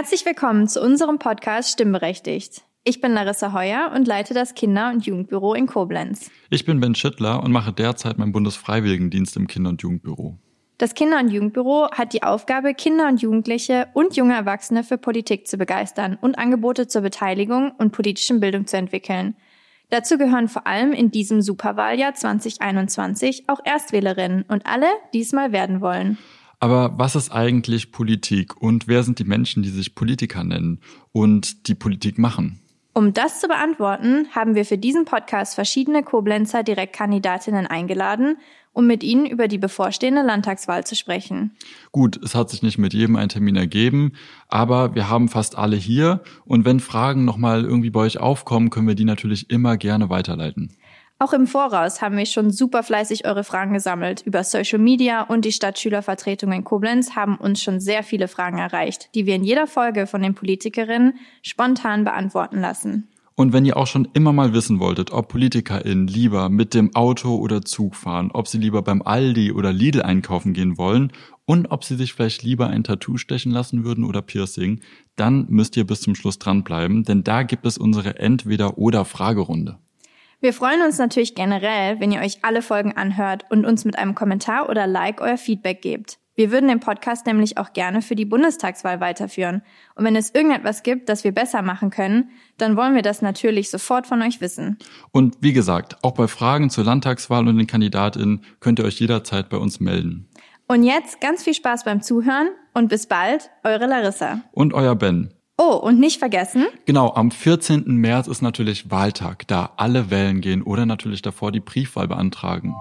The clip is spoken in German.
Herzlich willkommen zu unserem Podcast Stimmberechtigt. Ich bin Larissa Heuer und leite das Kinder- und Jugendbüro in Koblenz. Ich bin Ben Schittler und mache derzeit meinen Bundesfreiwilligendienst im Kinder- und Jugendbüro. Das Kinder- und Jugendbüro hat die Aufgabe, Kinder und Jugendliche und junge Erwachsene für Politik zu begeistern und Angebote zur Beteiligung und politischen Bildung zu entwickeln. Dazu gehören vor allem in diesem Superwahljahr 2021 auch Erstwählerinnen und alle, die es mal werden wollen. Aber was ist eigentlich Politik und wer sind die Menschen, die sich Politiker nennen und die Politik machen? Um das zu beantworten, haben wir für diesen Podcast verschiedene Koblenzer Direktkandidatinnen eingeladen, um mit ihnen über die bevorstehende Landtagswahl zu sprechen. Gut, es hat sich nicht mit jedem ein Termin ergeben, aber wir haben fast alle hier und wenn Fragen nochmal irgendwie bei euch aufkommen, können wir die natürlich immer gerne weiterleiten. Auch im Voraus haben wir schon super fleißig eure Fragen gesammelt. Über Social Media und die Stadtschülervertretung in Koblenz haben uns schon sehr viele Fragen erreicht, die wir in jeder Folge von den Politikerinnen spontan beantworten lassen. Und wenn ihr auch schon immer mal wissen wolltet, ob PolitikerInnen lieber mit dem Auto oder Zug fahren, ob sie lieber beim Aldi oder Lidl einkaufen gehen wollen und ob sie sich vielleicht lieber ein Tattoo stechen lassen würden oder Piercing, dann müsst ihr bis zum Schluss dranbleiben, denn da gibt es unsere Entweder-oder-Fragerunde. Wir freuen uns natürlich generell, wenn ihr euch alle Folgen anhört und uns mit einem Kommentar oder Like euer Feedback gebt. Wir würden den Podcast nämlich auch gerne für die Bundestagswahl weiterführen. Und wenn es irgendetwas gibt, das wir besser machen können, dann wollen wir das natürlich sofort von euch wissen. Und wie gesagt, auch bei Fragen zur Landtagswahl und den KandidatInnen könnt ihr euch jederzeit bei uns melden. Und jetzt ganz viel Spaß beim Zuhören und bis bald, eure Larissa. Und euer Ben. Oh, und nicht vergessen? Genau, am 14. März ist natürlich Wahltag, da alle wählen gehen oder natürlich davor die Briefwahl beantragen.